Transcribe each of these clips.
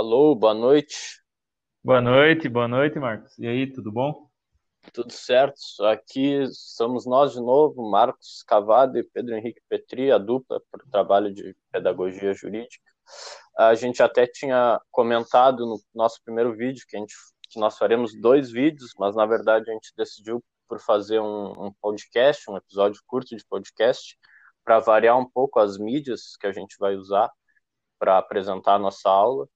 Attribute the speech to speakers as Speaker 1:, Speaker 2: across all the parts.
Speaker 1: Alô, boa noite.
Speaker 2: Boa noite, boa noite, Marcos. E aí, tudo bom?
Speaker 1: Tudo certo. Aqui somos nós de novo, Marcos Cavado e Pedro Henrique Petri, a dupla para o trabalho de pedagogia jurídica. A gente até tinha comentado no nosso primeiro vídeo que, a gente, que nós faremos dois vídeos, mas na verdade a gente decidiu por fazer um, um podcast, um episódio curto de podcast, para variar um pouco as mídias que a gente vai usar para apresentar a nossa aula.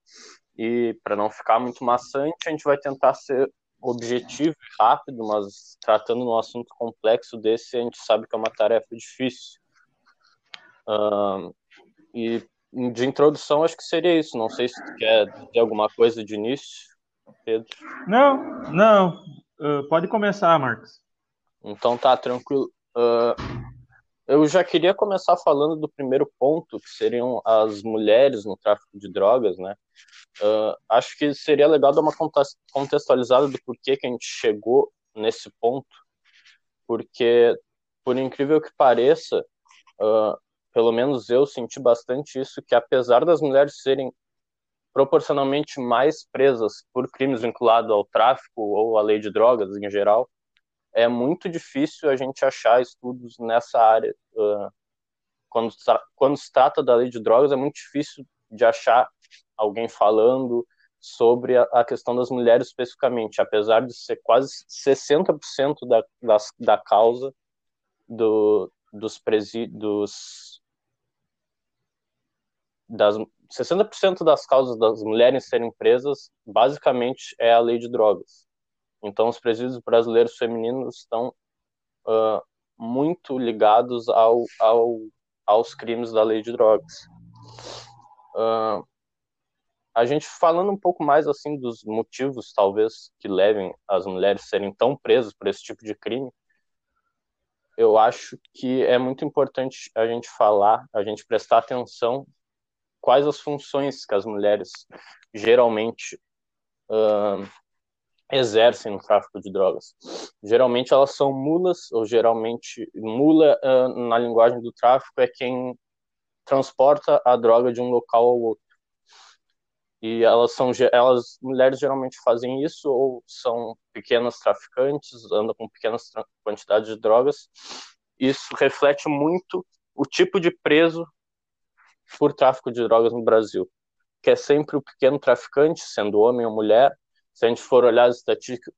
Speaker 1: E para não ficar muito maçante, a gente vai tentar ser objetivo e rápido, mas tratando um assunto complexo desse, a gente sabe que é uma tarefa difícil. Uh, e de introdução, acho que seria isso. Não sei se tu quer ter alguma coisa de início, Pedro.
Speaker 2: Não, não. Uh, pode começar, Marcos.
Speaker 1: Então tá, tranquilo. Uh, eu já queria começar falando do primeiro ponto, que seriam as mulheres no tráfico de drogas, né? Uh, acho que seria legal dar uma contextualizada do porquê que a gente chegou nesse ponto, porque, por incrível que pareça, uh, pelo menos eu senti bastante isso, que apesar das mulheres serem proporcionalmente mais presas por crimes vinculados ao tráfico ou à lei de drogas em geral, é muito difícil a gente achar estudos nessa área. Uh, quando, quando se trata da lei de drogas, é muito difícil de achar alguém falando sobre a, a questão das mulheres especificamente, apesar de ser quase 60% da, da, da causa do, dos presídios das 60% das causas das mulheres serem presas basicamente é a lei de drogas. Então os presídios brasileiros femininos estão uh, muito ligados ao, ao, aos crimes da lei de drogas. Uh, a gente falando um pouco mais assim dos motivos talvez que levem as mulheres a serem tão presas por esse tipo de crime eu acho que é muito importante a gente falar a gente prestar atenção quais as funções que as mulheres geralmente uh, exercem no tráfico de drogas. Geralmente elas são mulas ou geralmente mula uh, na linguagem do tráfico é quem transporta a droga de um local ao outro. E elas são elas mulheres geralmente fazem isso ou são pequenas traficantes andam com pequenas quantidades de drogas. Isso reflete muito o tipo de preso por tráfico de drogas no Brasil que é sempre o pequeno traficante sendo homem ou mulher se a gente for olhar as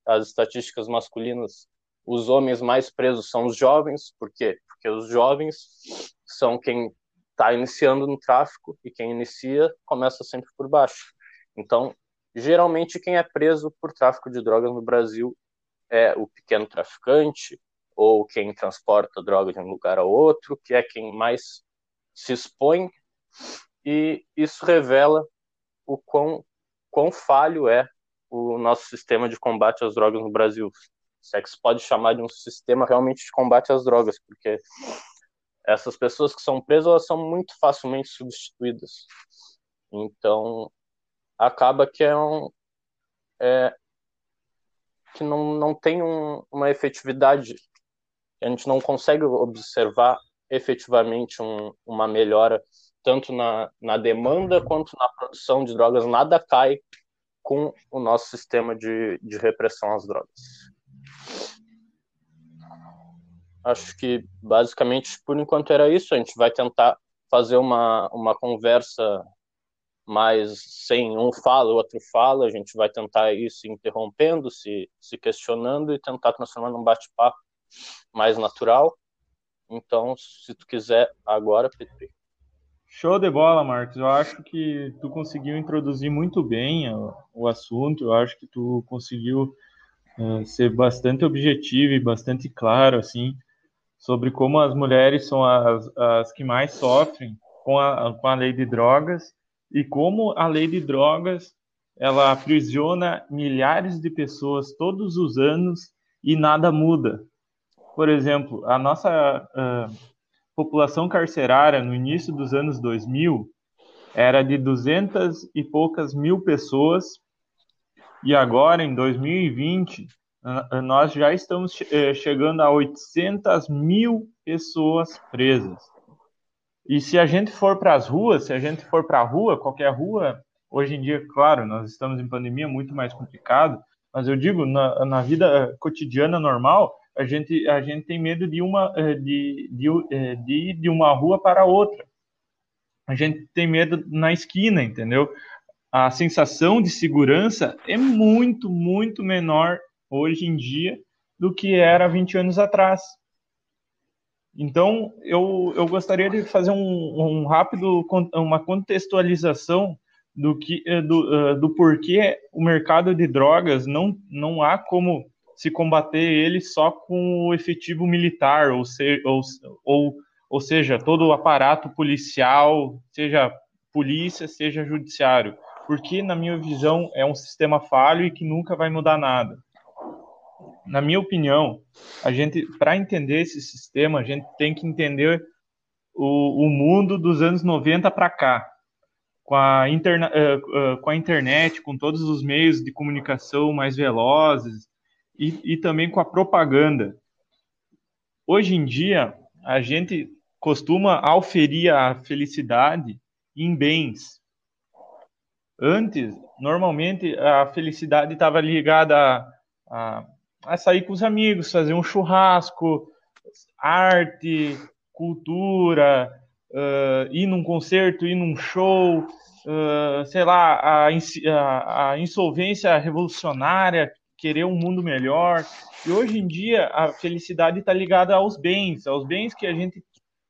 Speaker 1: as estatísticas masculinas os homens mais presos são os jovens. Por quê? Porque os jovens são quem está iniciando no tráfico e quem inicia começa sempre por baixo. Então, geralmente quem é preso por tráfico de drogas no Brasil é o pequeno traficante ou quem transporta droga de um lugar a outro, que é quem mais se expõe, e isso revela o quão, quão falho é o nosso sistema de combate às drogas no Brasil. Se é que se pode chamar de um sistema realmente de combate às drogas, porque essas pessoas que são presas elas são muito facilmente substituídas. Então, acaba que é um é, que não, não tem um, uma efetividade a gente não consegue observar efetivamente um, uma melhora tanto na, na demanda quanto na produção de drogas nada cai com o nosso sistema de, de repressão às drogas acho que basicamente por enquanto era isso a gente vai tentar fazer uma, uma conversa mas sem um fala, o outro fala, a gente vai tentar ir se interrompendo, se, se questionando e tentar transformar num bate-papo mais natural. Então, se tu quiser agora, Petri.
Speaker 2: Show de bola, Marcos. Eu acho que tu conseguiu introduzir muito bem o, o assunto. Eu acho que tu conseguiu uh, ser bastante objetivo e bastante claro, assim, sobre como as mulheres são as, as que mais sofrem com a, com a lei de drogas e como a lei de drogas ela aprisiona milhares de pessoas todos os anos e nada muda. Por exemplo, a nossa uh, população carcerária no início dos anos 2000 era de 200 e poucas mil pessoas e agora, em 2020, nós já estamos eh, chegando a 800 mil pessoas presas. E se a gente for para as ruas, se a gente for para a rua, qualquer rua, Hoje em dia, claro, nós estamos em pandemia, muito mais complicado, mas eu digo, na, na vida cotidiana normal, a gente, a gente tem medo de uma eh, de, de, eh, de, de uma rua para outra. A gente tem medo na esquina, entendeu? A sensação de segurança é muito, muito menor hoje em dia do que era 20 anos atrás. Então, eu, eu gostaria de fazer um, um rápido, uma contextualização do, que, eh, do, do porquê o mercado de drogas não, não há como se combater ele só com o efetivo militar, ou, se, ou, ou, ou seja, todo o aparato policial, seja polícia, seja judiciário, porque, na minha visão, é um sistema falho e que nunca vai mudar nada. Na minha opinião, a gente, para entender esse sistema, a gente tem que entender o, o mundo dos anos 90 para cá, com a, interna, uh, uh, com a internet, com todos os meios de comunicação mais velozes, e, e também com a propaganda. Hoje em dia, a gente costuma auferir a felicidade em bens. Antes, normalmente, a felicidade estava ligada a, a, a, sair com os amigos, fazer um churrasco, arte, cultura, uh, ir num concerto, ir num show, uh, sei lá, a, a, a insolvência revolucionária querer um mundo melhor. E hoje em dia a felicidade está ligada aos bens, aos bens que a gente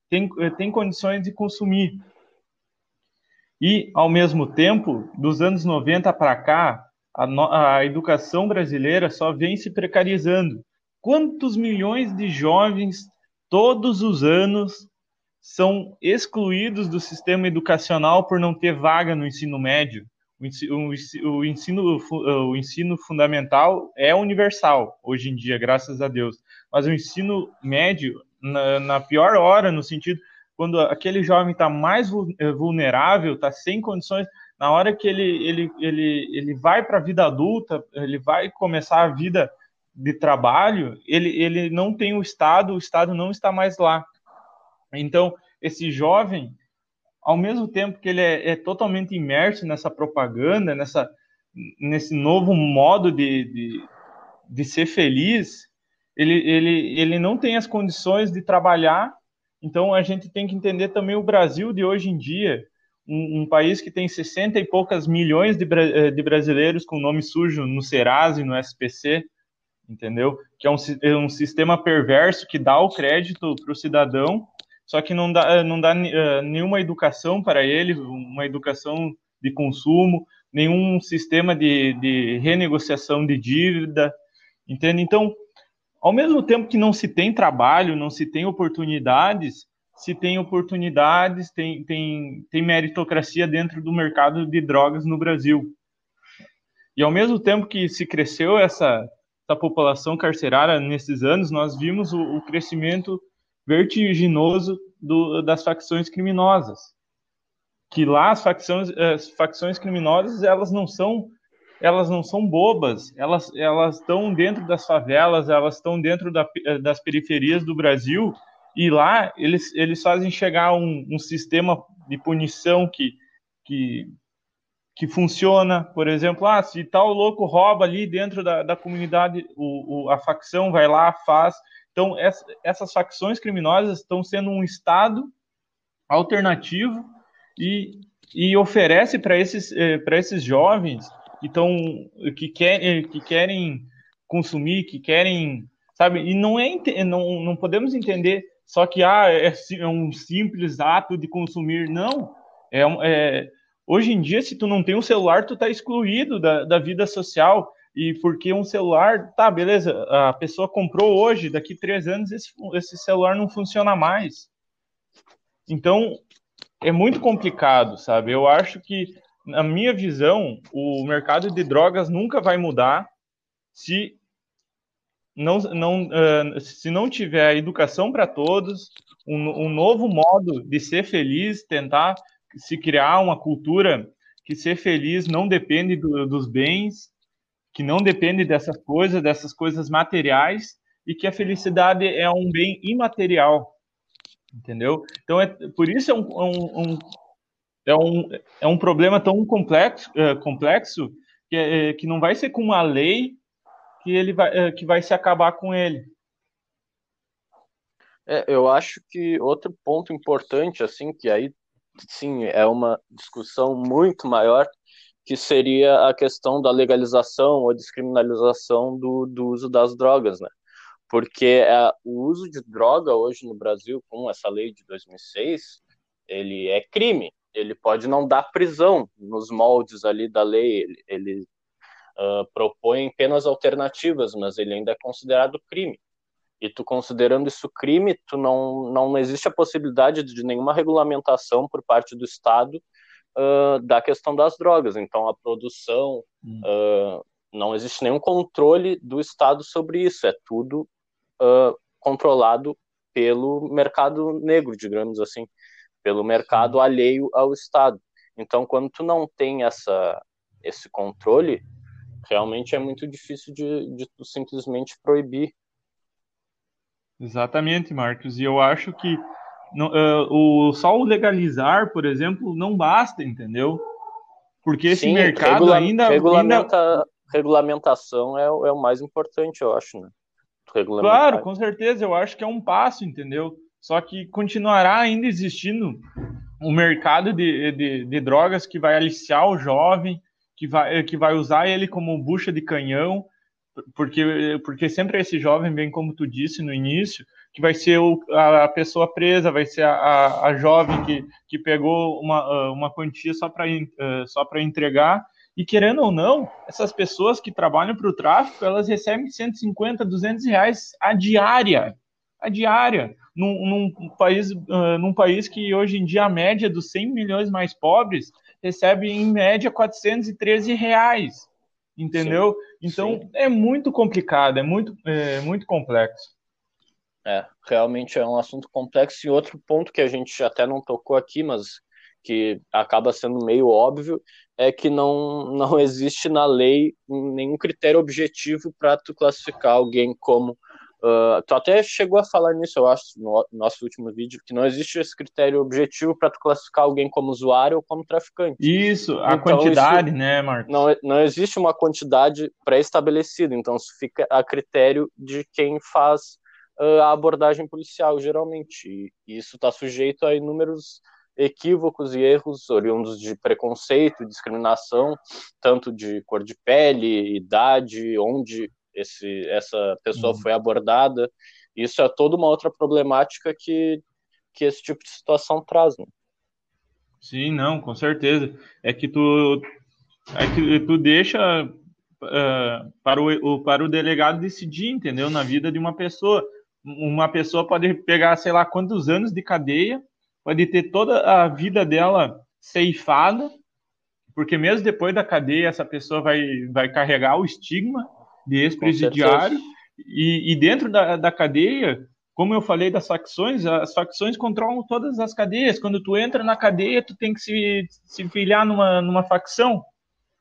Speaker 2: tem, tem condições de consumir. E, ao mesmo tempo, dos anos 90 para cá, a, a educação brasileira só vem se precarizando. Quantos milhões de jovens todos os anos são excluídos do sistema educacional por não ter vaga no ensino médio? O ensino, o ensino fundamental é universal hoje em dia, graças a Deus. Mas o ensino médio, na, na pior hora, no sentido quando aquele jovem está mais eh, vulnerável, está sem condições, na hora que ele, ele, ele, ele vai para a vida adulta, ele vai começar a vida de trabalho, ele, ele não tem o Estado, o Estado não está mais lá. Então, esse jovem, ao mesmo tempo que ele é, é totalmente imerso nessa propaganda, nessa, nesse novo modo de, de, de ser feliz, ele, ele, ele não tem as condições de trabalhar. Então a gente tem que entender também o Brasil de hoje em dia, um, um país que tem 60 e poucas milhões de, eh, de brasileiros com nome sujo no Serasa e no SPC, entendeu? Que é um, é um sistema perverso que dá o crédito para o cidadão só que não dá, não dá uh, nenhuma educação para ele, uma educação de consumo, nenhum sistema de, de renegociação de dívida, entende? Então, ao mesmo tempo que não se tem trabalho, não se tem oportunidades, se tem oportunidades, tem, tem, tem meritocracia dentro do mercado de drogas no Brasil. E ao mesmo tempo que se cresceu essa, essa população carcerária nesses anos, nós vimos o, o crescimento vertiginoso do, das facções criminosas. Que lá as facções, as facções criminosas elas não são elas não são bobas, elas elas estão dentro das favelas, elas estão dentro da, das periferias do Brasil. E lá eles, eles fazem chegar um, um sistema de punição que, que, que funciona, por exemplo, ah, se tal louco rouba ali dentro da, da comunidade, o, o, a facção vai lá, faz, então, essas facções criminosas estão sendo um Estado alternativo e, e oferece para esses, eh, esses jovens que, tão, que, quer, que querem consumir, que querem, sabe? E não, é, não, não podemos entender só que ah, é, é um simples ato de consumir. Não. É, é, hoje em dia, se tu não tem um celular, tu está excluído da, da vida social e porque um celular, tá, beleza, a pessoa comprou hoje, daqui três anos esse, esse celular não funciona mais. Então, é muito complicado, sabe? Eu acho que, na minha visão, o mercado de drogas nunca vai mudar se não, não, uh, se não tiver educação para todos, um, um novo modo de ser feliz, tentar se criar uma cultura que ser feliz não depende do, dos bens, que não depende dessas coisas, dessas coisas materiais, e que a felicidade é um bem imaterial, entendeu? Então, é, por isso é um, um, um é um, é um problema tão complexo, é, complexo que, é, que não vai ser com uma lei que ele vai, é, que vai se acabar com ele.
Speaker 1: É, eu acho que outro ponto importante, assim, que aí sim é uma discussão muito maior, que seria a questão da legalização ou descriminalização do, do uso das drogas, né? Porque é, o uso de droga hoje no Brasil, com essa lei de 2006, ele é crime. Ele pode não dar prisão nos moldes ali da lei, ele, ele uh, propõe penas alternativas, mas ele ainda é considerado crime. E tu considerando isso crime, tu não, não existe a possibilidade de nenhuma regulamentação por parte do Estado uh, da questão das drogas. Então, a produção, hum. uh, não existe nenhum controle do Estado sobre isso. É tudo uh, controlado pelo mercado negro, digamos assim, pelo mercado alheio ao Estado. Então, quando tu não tem essa, esse controle, realmente é muito difícil de, de tu simplesmente proibir.
Speaker 2: Exatamente, Marcos. E eu acho que não, uh, o, só o legalizar, por exemplo, não basta, entendeu? Porque esse Sim, mercado regula ainda,
Speaker 1: regulamenta, ainda... Regulamentação é, é o mais importante, eu acho, né?
Speaker 2: Claro, com certeza, eu acho que é um passo, entendeu? Só que continuará ainda existindo um mercado de, de, de drogas que vai aliciar o jovem, que vai, que vai usar ele como bucha de canhão, porque, porque sempre esse jovem, bem como tu disse no início, que vai ser o, a, pessoa presa, vai ser a, a, jovem que, que pegou uma, uma quantia só para só entregar. E querendo ou não, essas pessoas que trabalham para o tráfico, elas recebem 150, 200 reais a diária. A diária. Num, num, país, uh, num país que hoje em dia a média dos 100 milhões mais pobres recebe em média 413 reais. Entendeu? Sim, então sim. é muito complicado, é muito, é, muito complexo.
Speaker 1: É, realmente é um assunto complexo. E outro ponto que a gente até não tocou aqui, mas que acaba sendo meio óbvio, é que não, não existe na lei nenhum critério objetivo para tu classificar alguém como. Uh, tu até chegou a falar nisso, eu acho, no nosso último vídeo, que não existe esse critério objetivo para tu classificar alguém como usuário ou como traficante.
Speaker 2: Isso, a então, quantidade, isso né, Marcos?
Speaker 1: Não, não existe uma quantidade pré-estabelecida, então isso fica a critério de quem faz a abordagem policial, geralmente. E isso está sujeito a inúmeros equívocos e erros oriundos de preconceito, discriminação, tanto de cor de pele, idade, onde esse, essa pessoa uhum. foi abordada. Isso é toda uma outra problemática que, que esse tipo de situação traz. Né?
Speaker 2: Sim, não, com certeza. É que tu, é que tu deixa uh, para, o, para o delegado decidir, entendeu? Na vida de uma pessoa uma pessoa pode pegar, sei lá, quantos anos de cadeia, pode ter toda a vida dela ceifada, porque mesmo depois da cadeia, essa pessoa vai, vai carregar o estigma de ex-presidiário, e, e, dentro da, da cadeia, como eu falei das facções, as facções controlam todas as cadeias. Quando tu entra na cadeia, tu tem que se, se filiar numa, numa facção,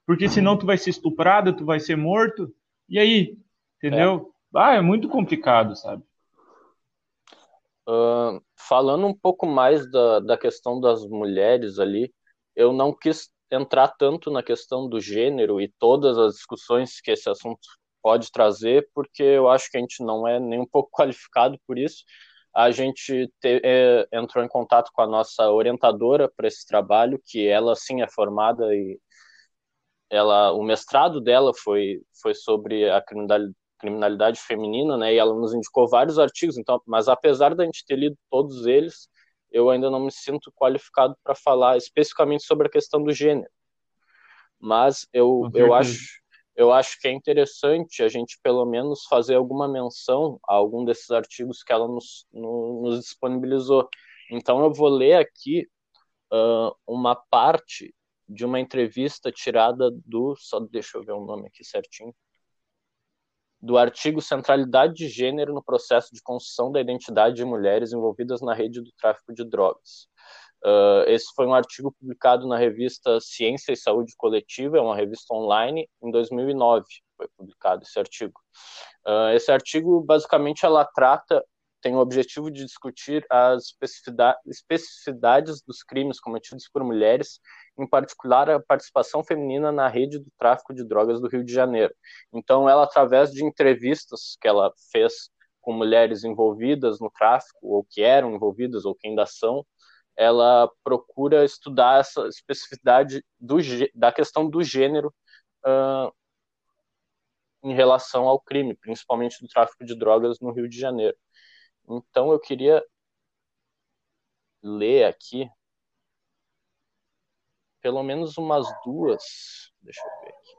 Speaker 2: porque senão tu vai ser estuprado, tu vai ser morto, e aí? Entendeu? É. Ah, é muito complicado, sabe?
Speaker 1: Uh, falando um pouco mais da, da questão das mulheres ali, eu não quis entrar tanto na questão do gênero e todas as discussões que esse assunto pode trazer, porque eu acho que a gente não é nem um pouco qualificado por isso. A gente te, é, entrou em contato com a nossa orientadora para esse trabalho, que ela sim é formada e ela, o mestrado dela foi, foi sobre a criminalidade, criminalidade feminina, né? E ela nos indicou vários artigos, então, mas apesar da gente ter lido todos eles, eu ainda não me sinto qualificado para falar especificamente sobre a questão do gênero. Mas eu, eu acho eu acho que é interessante a gente pelo menos fazer alguma menção a algum desses artigos que ela nos, no, nos disponibilizou. Então eu vou ler aqui uh, uma parte de uma entrevista tirada do. Só deixa eu ver o nome aqui certinho do artigo Centralidade de Gênero no processo de construção da identidade de mulheres envolvidas na rede do tráfico de drogas. Uh, esse foi um artigo publicado na revista Ciência e Saúde Coletiva, é uma revista online, em 2009 foi publicado esse artigo. Uh, esse artigo, basicamente, ela trata
Speaker 3: tem o objetivo de discutir as especificidades dos crimes cometidos por mulheres, em particular a participação feminina na rede do tráfico de drogas do Rio de Janeiro. Então, ela, através de entrevistas que ela fez com mulheres envolvidas no tráfico, ou que eram envolvidas, ou que ainda são, ela procura estudar essa especificidade do, da questão do gênero uh, em relação ao crime, principalmente do tráfico de drogas no Rio de Janeiro. Então eu queria ler aqui pelo menos umas duas, deixa eu ver aqui.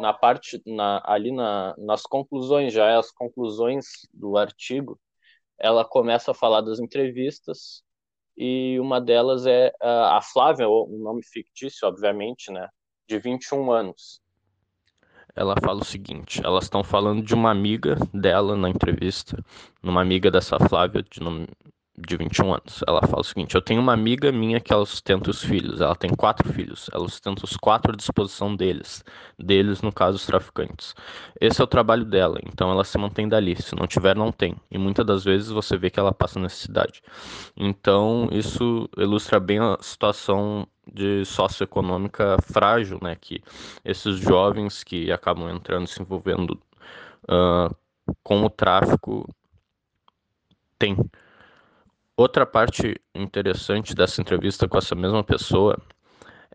Speaker 3: Na parte, na, ali na, nas conclusões, já as conclusões do artigo, ela começa a falar das entrevistas e uma delas é a Flávia, um nome fictício, obviamente, né? de 21 anos.
Speaker 1: Ela fala o seguinte: elas estão falando de uma amiga dela na entrevista, numa amiga dessa Flávia, de nome, de 21 anos. Ela fala o seguinte: Eu tenho uma amiga minha que ela sustenta os filhos. Ela tem quatro filhos. Ela sustenta os quatro à disposição deles. Deles, no caso, os traficantes. Esse é o trabalho dela. Então ela se mantém dali. Se não tiver, não tem. E muitas das vezes você vê que ela passa necessidade. Então isso ilustra bem a situação de socioeconômica frágil, né? Que esses jovens que acabam entrando, se envolvendo uh, com o tráfico têm. Outra parte interessante dessa entrevista com essa mesma pessoa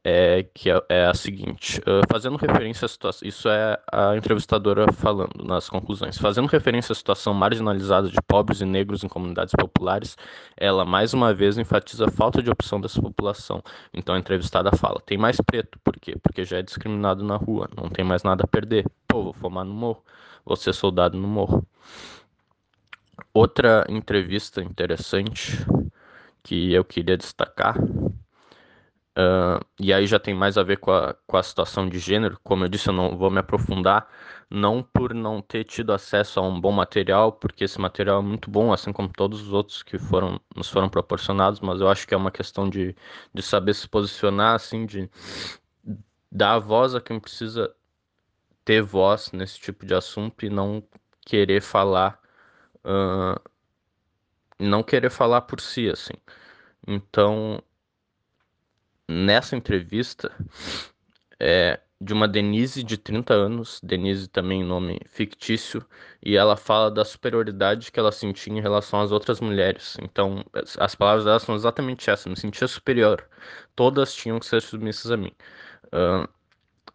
Speaker 1: é que é, é a seguinte, fazendo referência à situação, isso é a entrevistadora falando nas conclusões, fazendo referência à situação marginalizada de pobres e negros em comunidades populares, ela mais uma vez enfatiza a falta de opção dessa população. Então a entrevistada fala: tem mais preto, por quê? Porque já é discriminado na rua, não tem mais nada a perder. Pô, vou fumar no morro, vou ser soldado no morro. Outra entrevista interessante que eu queria destacar, uh, e aí já tem mais a ver com a, com a situação de gênero, como eu disse, eu não vou me aprofundar, não por não ter tido acesso a um bom material, porque esse material é muito bom, assim como todos os outros que foram, nos foram proporcionados, mas eu acho que é uma questão de, de saber se posicionar, assim, de dar voz a quem precisa ter voz nesse tipo de assunto e não querer falar uh, não querer falar por si, assim. Então, nessa entrevista, é de uma Denise de 30 anos, Denise também nome fictício, e ela fala da superioridade que ela sentia em relação às outras mulheres. Então, as palavras dela são exatamente essas: me sentia superior. Todas tinham que ser submissas a mim. Uh,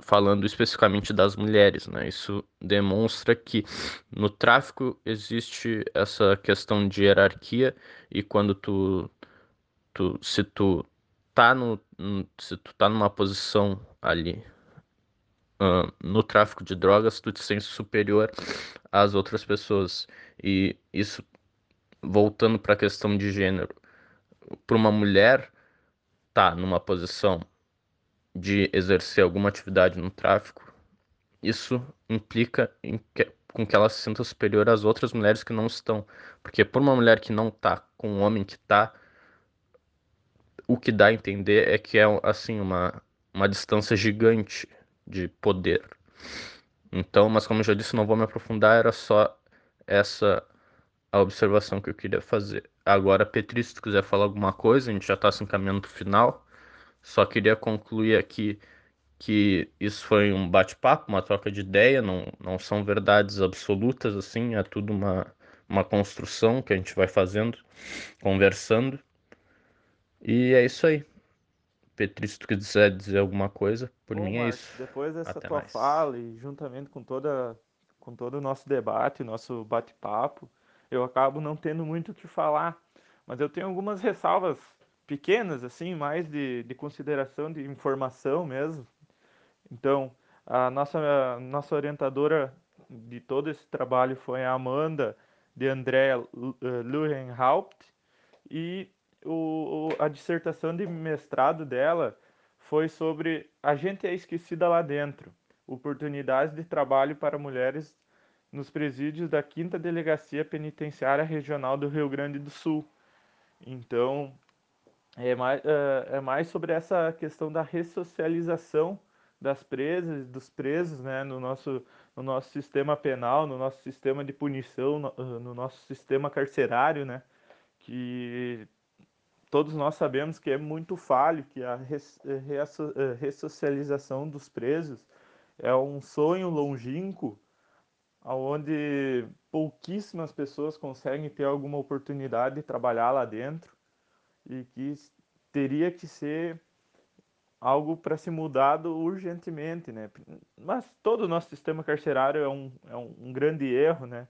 Speaker 1: falando especificamente das mulheres, né? Isso demonstra que no tráfico existe essa questão de hierarquia e quando tu, tu se tu tá no se tu tá numa posição ali uh, no tráfico de drogas, tu te sente superior às outras pessoas e isso voltando para a questão de gênero, para uma mulher tá numa posição de exercer alguma atividade no tráfico, isso implica que, com que ela se sinta superior às outras mulheres que não estão. Porque por uma mulher que não está com um homem que está, o que dá a entender é que é assim uma, uma distância gigante de poder. Então, mas como eu já disse, não vou me aprofundar, era só essa a observação que eu queria fazer. Agora, Petri, se tu quiser falar alguma coisa, a gente já está se encaminhando para o final. Só queria concluir aqui que isso foi um bate-papo, uma troca de ideia, não, não são verdades absolutas, assim, é tudo uma, uma construção que a gente vai fazendo, conversando. E é isso aí. Petri, se tu quiser dizer alguma coisa, por Bom, mim é isso.
Speaker 4: Depois dessa Até tua mais. fala e juntamente com toda com todo o nosso debate, nosso bate-papo, eu acabo não tendo muito o que falar, mas eu tenho algumas ressalvas pequenas, assim, mais de, de consideração, de informação mesmo. Então, a nossa, a nossa orientadora de todo esse trabalho foi a Amanda de André Luhenhaupt e o, a dissertação de mestrado dela foi sobre A gente é esquecida lá dentro, oportunidades de trabalho para mulheres nos presídios da 5 Delegacia Penitenciária Regional do Rio Grande do Sul. Então, é mais, é, é mais sobre essa questão da ressocialização das presas, dos presos, né, no nosso, no nosso sistema penal, no nosso sistema de punição, no, no nosso sistema carcerário, né, que todos nós sabemos que é muito falho, que a eh, ressocialização dos presos é um sonho longínquo, onde pouquíssimas pessoas conseguem ter alguma oportunidade de trabalhar lá dentro e que teria que ser algo para ser mudado urgentemente, né? Mas todo o nosso sistema carcerário é um, é um grande erro, né?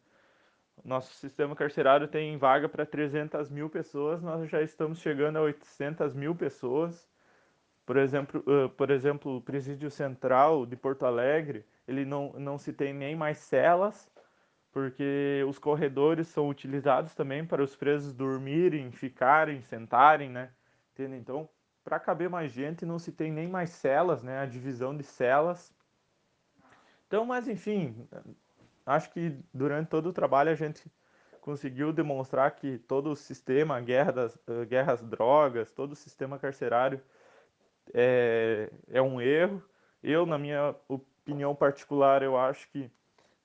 Speaker 4: Nosso sistema carcerário tem vaga para 300 mil pessoas, nós já estamos chegando a 800 mil pessoas. Por exemplo, uh, por exemplo, o presídio central de Porto Alegre, ele não, não se tem nem mais celas, porque os corredores são utilizados também para os presos dormirem, ficarem, sentarem, né? Entende? Então, para caber mais gente, não se tem nem mais celas, né? A divisão de celas. Então, mas enfim, acho que durante todo o trabalho a gente conseguiu demonstrar que todo o sistema, guerra das, uh, guerras drogas, todo o sistema carcerário é, é um erro. Eu, na minha opinião particular, eu acho que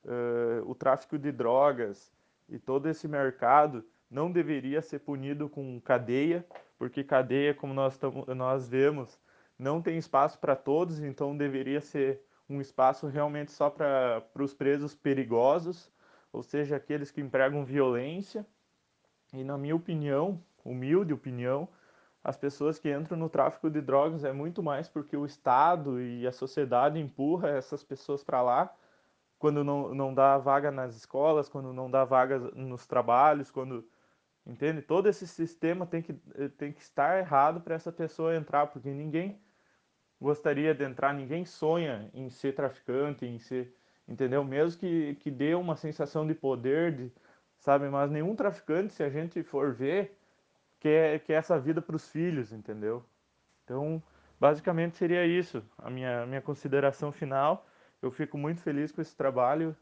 Speaker 4: uh, o tráfico de drogas e todo esse mercado não deveria ser punido com cadeia, porque cadeia, como nós, nós vemos, não tem espaço para todos, então deveria ser um espaço realmente só para os presos perigosos, ou seja, aqueles que empregam violência. E na minha opinião, humilde opinião, as pessoas que entram no tráfico de drogas é muito mais porque o Estado e a sociedade empurra essas pessoas para lá quando não, não dá vaga nas escolas, quando não dá vaga nos trabalhos, quando entende? Todo esse sistema tem que, tem que estar errado para essa pessoa entrar, porque ninguém gostaria de entrar, ninguém sonha em ser traficante, em ser, entendeu? Mesmo que, que dê uma sensação de poder, de, sabe? Mas nenhum traficante, se a gente for ver, quer, quer essa vida para os filhos, entendeu? Então, basicamente seria isso, a minha, minha consideração final. Eu fico muito feliz com esse trabalho.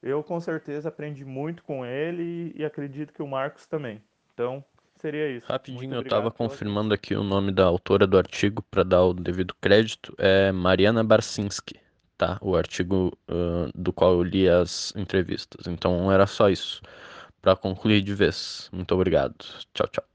Speaker 4: Eu, com certeza, aprendi muito com ele e, e acredito que o Marcos também. Então, seria isso.
Speaker 1: Rapidinho, eu estava confirmando aqui o nome da autora do artigo para dar o devido crédito. É Mariana Barsinski, tá? O artigo uh, do qual eu li as entrevistas. Então era só isso. Para concluir de vez. Muito obrigado. Tchau, tchau.